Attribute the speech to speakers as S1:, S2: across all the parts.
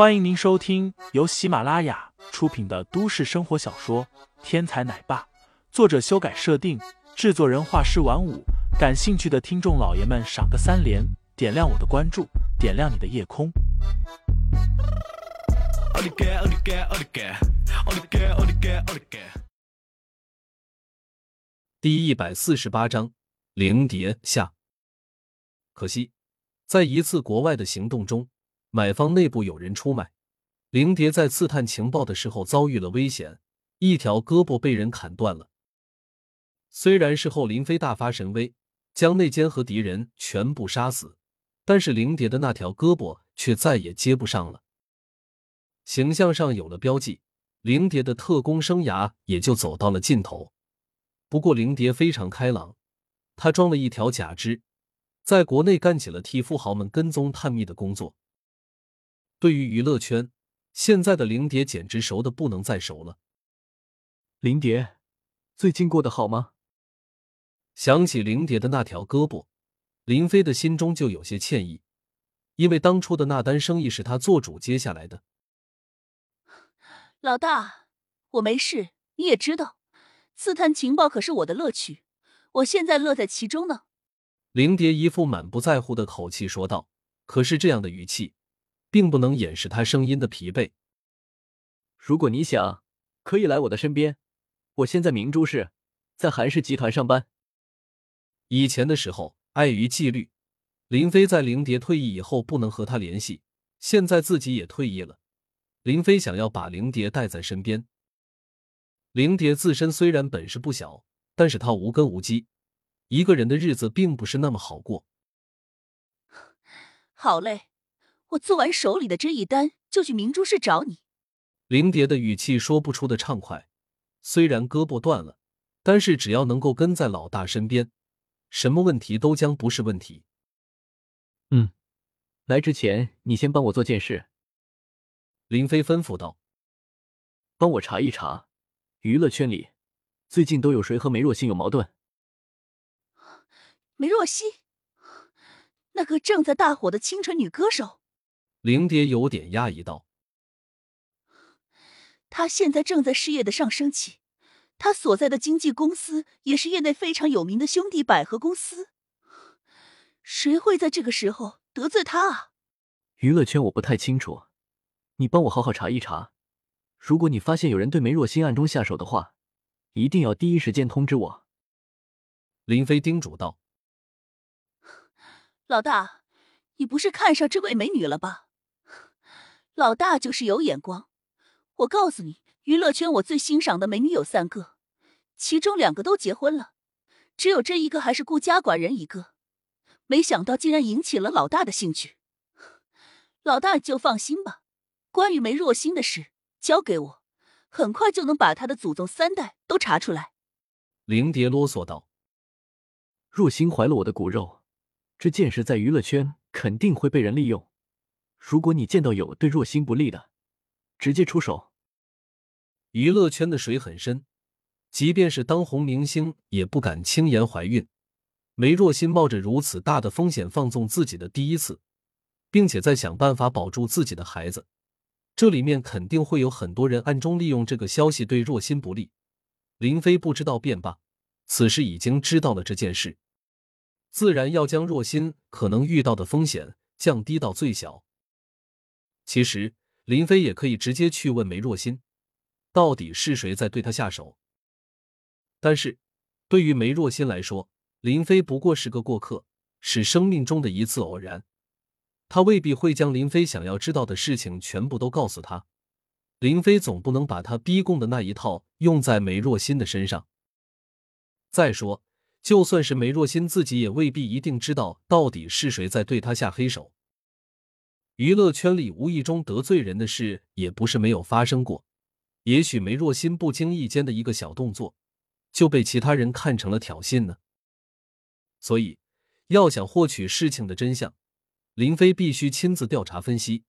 S1: 欢迎您收听由喜马拉雅出品的都市生活小说《天才奶爸》，作者修改设定，制作人画师晚舞。感兴趣的听众老爷们，赏个三连，点亮我的关注，点亮你的夜空。
S2: 第一百四十八章，灵蝶下。可惜，在一次国外的行动中，买方内部有人出卖灵蝶，在刺探情报的时候遭遇了危险，一条胳膊被人砍断了。虽然事后林飞大发神威，将内奸和敌人全部杀死，但是灵蝶的那条胳膊却再也接不上了。形象上有了标记，灵蝶的特工生涯也就走到了尽头。不过灵蝶非常开朗，他装了一条假肢，在国内干起了替富豪们跟踪探秘的工作。对于娱乐圈，现在的林蝶简直熟的不能再熟了。
S3: 林蝶，最近过得好吗？
S2: 想起林蝶的那条胳膊，林飞的心中就有些歉意，因为当初的那单生意是他做主接下来的。
S4: 老大，我没事，你也知道。刺探情报可是我的乐趣，我现在乐在其中呢。
S2: 林蝶一副满不在乎的口气说道，可是这样的语气，并不能掩饰他声音的疲惫。
S3: 如果你想，可以来我的身边。我现在明珠市，在韩氏集团上班。
S2: 以前的时候，碍于纪律，林飞在灵蝶退役以后不能和他联系。现在自己也退役了，林飞想要把灵蝶带在身边。灵蝶自身虽然本事不小，但是他无根无基，一个人的日子并不是那么好过。
S4: 好嘞，我做完手里的这一单就去明珠市找你。
S2: 灵蝶的语气说不出的畅快，虽然胳膊断了，但是只要能够跟在老大身边，什么问题都将不是问题。
S3: 嗯，来之前你先帮我做件事。
S2: 林飞吩咐道：“
S3: 帮我查一查。”娱乐圈里，最近都有谁和梅若欣有矛盾？
S4: 梅若曦，那个正在大火的清纯女歌手。
S2: 灵蝶有点讶异道：“
S4: 他现在正在事业的上升期，他所在的经纪公司也是业内非常有名的兄弟百合公司。谁会在这个时候得罪他啊？”
S3: 娱乐圈我不太清楚，你帮我好好查一查。如果你发现有人对梅若欣暗中下手的话，一定要第一时间通知我。”
S2: 林飞叮嘱道。
S4: “老大，你不是看上这位美女了吧？老大就是有眼光。我告诉你，娱乐圈我最欣赏的美女有三个，其中两个都结婚了，只有这一个还是孤家寡人一个。没想到竟然引起了老大的兴趣。老大就放心吧，关于梅若欣的事。”交给我，很快就能把他的祖宗三代都查出来。”
S2: 灵蝶啰嗦道。
S3: “若心怀了我的骨肉，这件事在娱乐圈肯定会被人利用。如果你见到有对若心不利的，直接出手。”
S2: 娱乐圈的水很深，即便是当红明星也不敢轻言怀孕。梅若心冒着如此大的风险放纵自己的第一次，并且在想办法保住自己的孩子。这里面肯定会有很多人暗中利用这个消息对若心不利。林飞不知道便罢，此时已经知道了这件事，自然要将若心可能遇到的风险降低到最小。其实林飞也可以直接去问梅若心，到底是谁在对他下手。但是对于梅若心来说，林飞不过是个过客，是生命中的一次偶然。他未必会将林飞想要知道的事情全部都告诉他。林飞总不能把他逼供的那一套用在梅若欣的身上。再说，就算是梅若欣自己，也未必一定知道到底是谁在对他下黑手。娱乐圈里无意中得罪人的事也不是没有发生过。也许梅若欣不经意间的一个小动作，就被其他人看成了挑衅呢。所以，要想获取事情的真相。林飞必须亲自调查分析。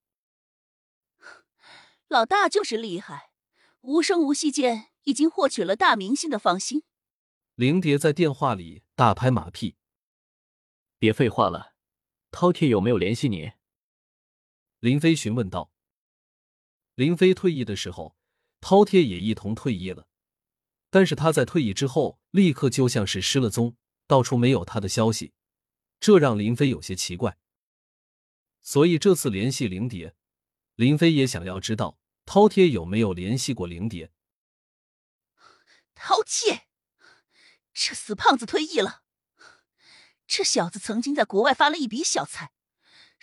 S4: 老大就是厉害，无声无息间已经获取了大明星的芳心。
S2: 灵蝶在电话里大拍马屁：“
S3: 别废话了，饕餮有没有联系你？”
S2: 林飞询问道。林飞退役的时候，饕餮也一同退役了。但是他在退役之后，立刻就像是失了踪，到处没有他的消息，这让林飞有些奇怪。所以这次联系灵蝶，林飞也想要知道饕餮有没有联系过灵蝶。
S4: 饕餮，这死胖子退役了，这小子曾经在国外发了一笔小财，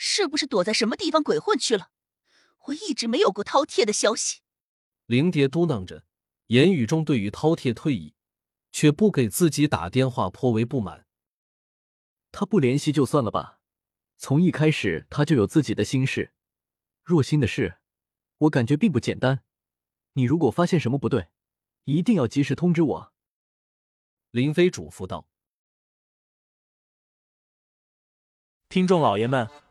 S4: 是不是躲在什么地方鬼混去了？我一直没有过饕餮的消息。
S2: 灵蝶嘟囔着。言语中对于饕餮退役，却不给自己打电话颇为不满。
S3: 他不联系就算了吧，从一开始他就有自己的心事。若心的事，我感觉并不简单。你如果发现什么不对，一定要及时通知我。
S2: 林飞嘱咐道。
S1: 听众老爷们，